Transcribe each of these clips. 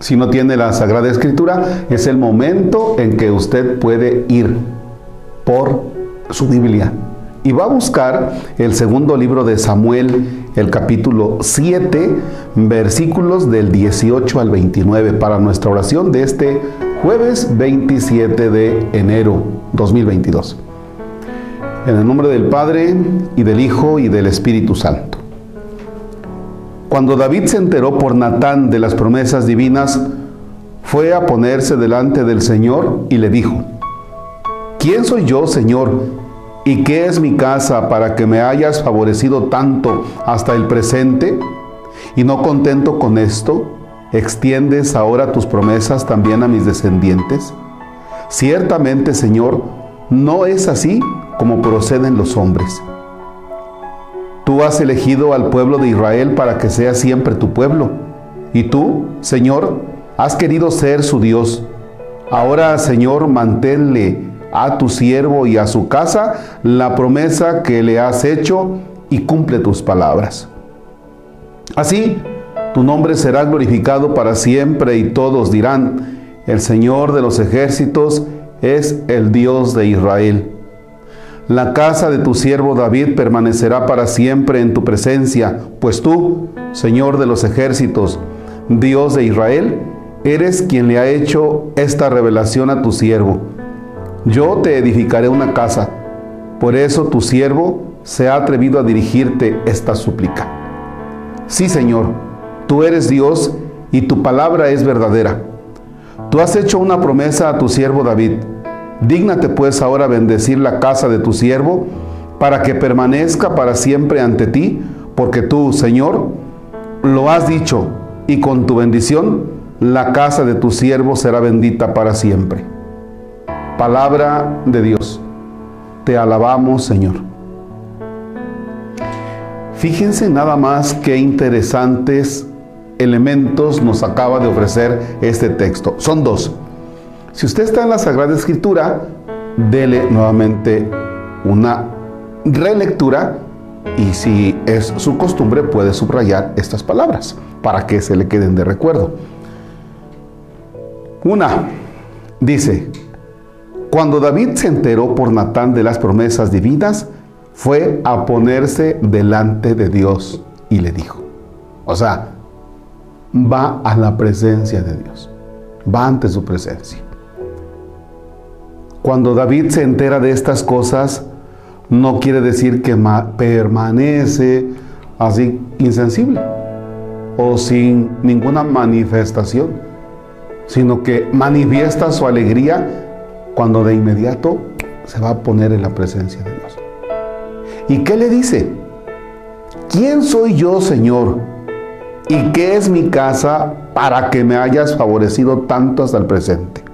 si no tiene la Sagrada Escritura, es el momento en que usted puede ir por su Biblia y va a buscar el segundo libro de Samuel, el capítulo 7, versículos del 18 al 29 para nuestra oración de este jueves 27 de enero 2022. En el nombre del Padre y del Hijo y del Espíritu Santo. Cuando David se enteró por Natán de las promesas divinas, fue a ponerse delante del Señor y le dijo, ¿quién soy yo, Señor? ¿Y qué es mi casa para que me hayas favorecido tanto hasta el presente? Y no contento con esto, ¿extiendes ahora tus promesas también a mis descendientes? Ciertamente, Señor, no es así como proceden los hombres. Tú has elegido al pueblo de Israel para que sea siempre tu pueblo. Y tú, Señor, has querido ser su Dios. Ahora, Señor, manténle a tu siervo y a su casa la promesa que le has hecho y cumple tus palabras. Así, tu nombre será glorificado para siempre y todos dirán, el Señor de los ejércitos es el Dios de Israel. La casa de tu siervo David permanecerá para siempre en tu presencia, pues tú, Señor de los ejércitos, Dios de Israel, eres quien le ha hecho esta revelación a tu siervo. Yo te edificaré una casa, por eso tu siervo se ha atrevido a dirigirte esta súplica. Sí, Señor, tú eres Dios y tu palabra es verdadera. Tú has hecho una promesa a tu siervo David Dígnate pues ahora bendecir la casa de tu siervo, para que permanezca para siempre ante ti, porque tú, Señor, lo has dicho, y con tu bendición la casa de tu siervo será bendita para siempre. Palabra de Dios. Te alabamos, Señor. Fíjense nada más qué interesantes elementos nos acaba de ofrecer este texto. Son dos. Si usted está en la Sagrada Escritura, dele nuevamente una relectura y si es su costumbre puede subrayar estas palabras para que se le queden de recuerdo. Una, dice, cuando David se enteró por Natán de las promesas divinas, fue a ponerse delante de Dios y le dijo. O sea, va a la presencia de Dios, va ante su presencia. Cuando David se entera de estas cosas, no quiere decir que permanece así insensible o sin ninguna manifestación, sino que manifiesta su alegría cuando de inmediato se va a poner en la presencia de Dios. ¿Y qué le dice? ¿Quién soy yo, Señor? ¿Y qué es mi casa para que me hayas favorecido tanto hasta el presente?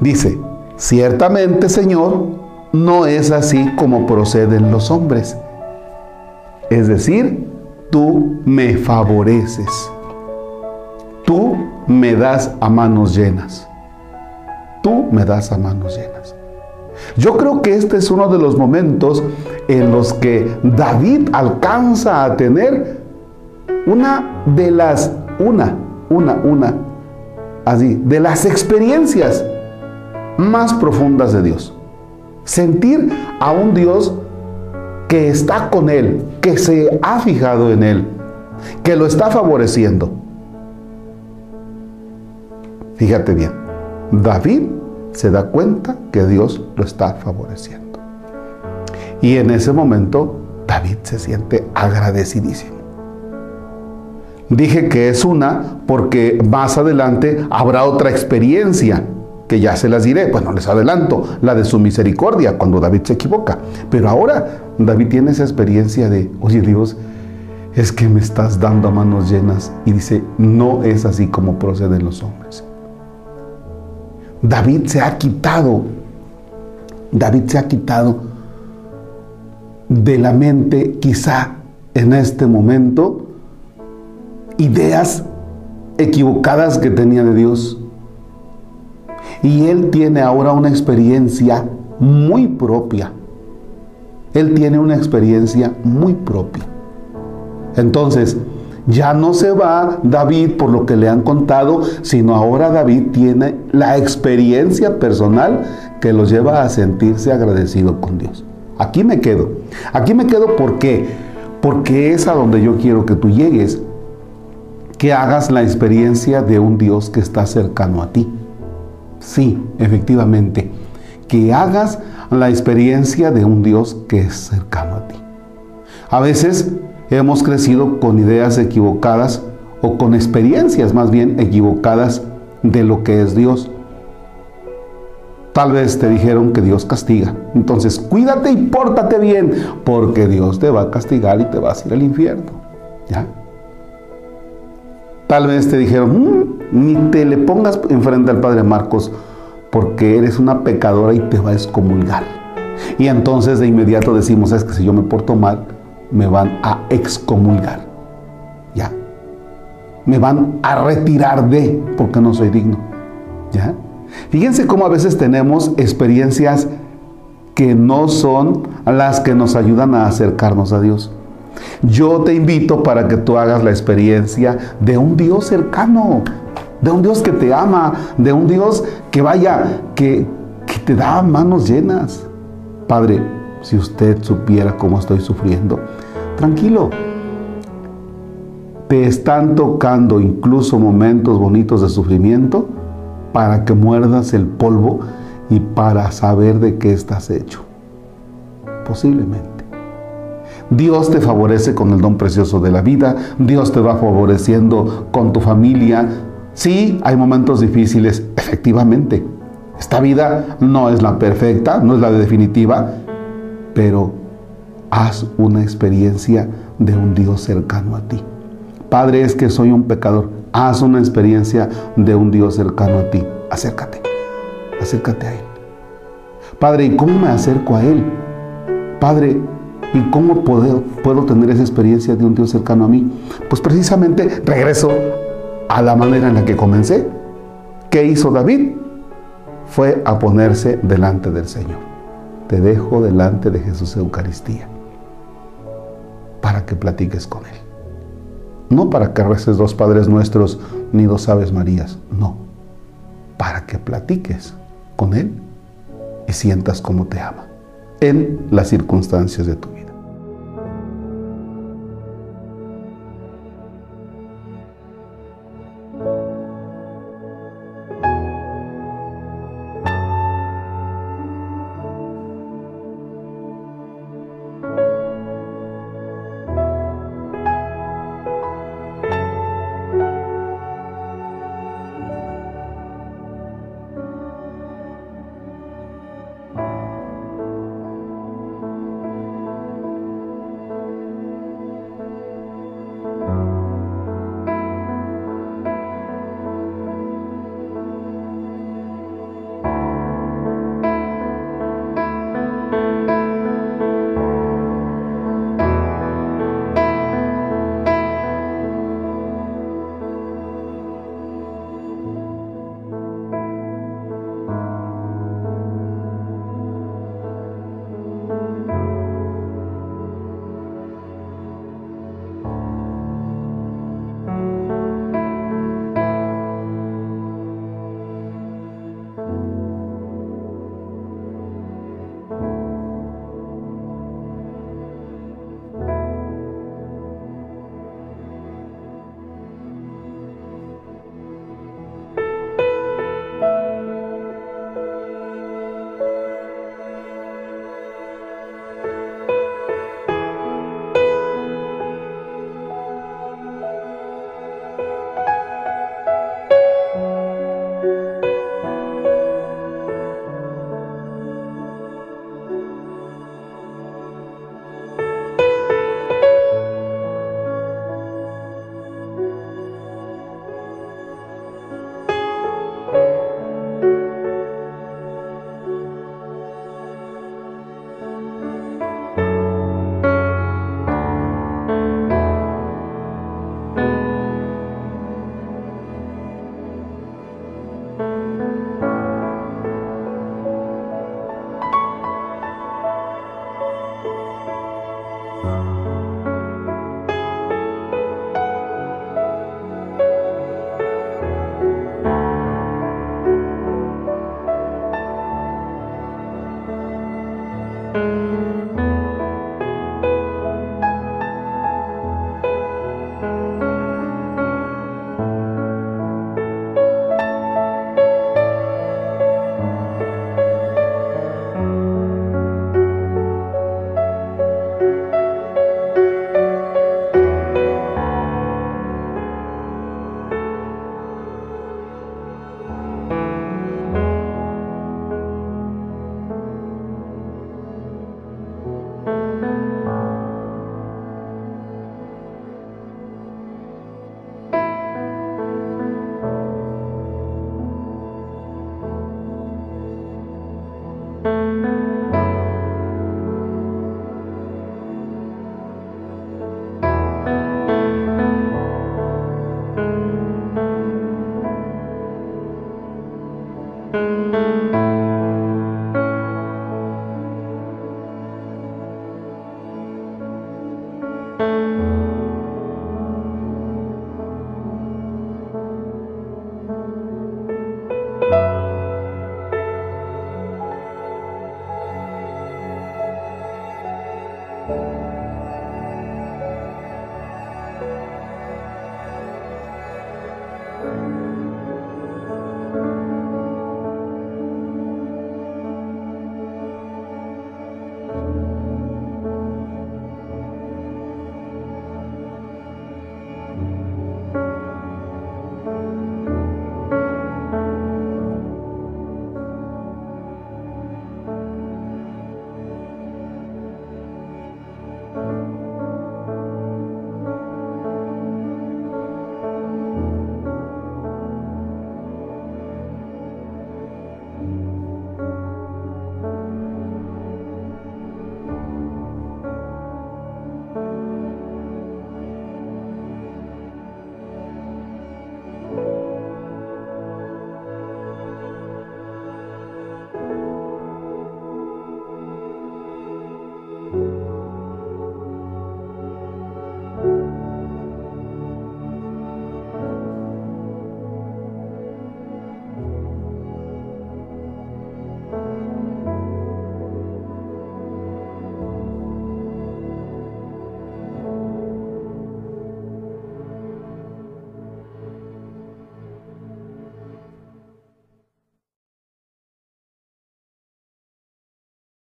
Dice, Ciertamente, Señor, no es así como proceden los hombres. Es decir, tú me favoreces. Tú me das a manos llenas. Tú me das a manos llenas. Yo creo que este es uno de los momentos en los que David alcanza a tener una de las, una, una, una, así, de las experiencias más profundas de Dios. Sentir a un Dios que está con él, que se ha fijado en él, que lo está favoreciendo. Fíjate bien, David se da cuenta que Dios lo está favoreciendo. Y en ese momento David se siente agradecidísimo. Dije que es una porque más adelante habrá otra experiencia que ya se las diré, bueno, les adelanto, la de su misericordia cuando David se equivoca. Pero ahora David tiene esa experiencia de, oye Dios, es que me estás dando a manos llenas. Y dice, no es así como proceden los hombres. David se ha quitado, David se ha quitado de la mente, quizá en este momento, ideas equivocadas que tenía de Dios y él tiene ahora una experiencia muy propia. Él tiene una experiencia muy propia. Entonces, Ya no se va David por lo que le han contado, sino ahora David tiene la experiencia personal que lo lleva a sentirse agradecido con Dios. Aquí me quedo. Aquí me quedo ¿por qué? Porque es a donde yo quiero que tú llegues. Que hagas la experiencia de un Dios que está cercano a ti. Sí, efectivamente. Que hagas la experiencia de un Dios que es cercano a ti. A veces hemos crecido con ideas equivocadas o con experiencias más bien equivocadas de lo que es Dios. Tal vez te dijeron que Dios castiga. Entonces cuídate y pórtate bien, porque Dios te va a castigar y te vas a ir al infierno. ¿Ya? Tal vez te dijeron, mm, ni te le pongas enfrente al Padre Marcos, porque eres una pecadora y te va a excomulgar. Y entonces de inmediato decimos, es que si yo me porto mal, me van a excomulgar. ¿Ya? Me van a retirar de, porque no soy digno. ¿Ya? Fíjense cómo a veces tenemos experiencias que no son las que nos ayudan a acercarnos a Dios. Yo te invito para que tú hagas la experiencia de un Dios cercano, de un Dios que te ama, de un Dios que vaya, que, que te da manos llenas. Padre, si usted supiera cómo estoy sufriendo, tranquilo. Te están tocando incluso momentos bonitos de sufrimiento para que muerdas el polvo y para saber de qué estás hecho. Posiblemente. Dios te favorece con el don precioso de la vida, Dios te va favoreciendo con tu familia. Sí, hay momentos difíciles, efectivamente. Esta vida no es la perfecta, no es la definitiva, pero haz una experiencia de un Dios cercano a ti. Padre, es que soy un pecador. Haz una experiencia de un Dios cercano a ti. Acércate, acércate a Él. Padre, ¿y cómo me acerco a Él? Padre, ¿y cómo puedo, puedo tener esa experiencia de un Dios cercano a mí? Pues precisamente regreso a la manera en la que comencé. ¿Qué hizo David? Fue a ponerse delante del Señor. Te dejo delante de Jesús Eucaristía para que platiques con Él. No para que reces dos Padres Nuestros ni dos Aves Marías, no. Para que platiques con Él y sientas cómo te ama en las circunstancias de tu vida.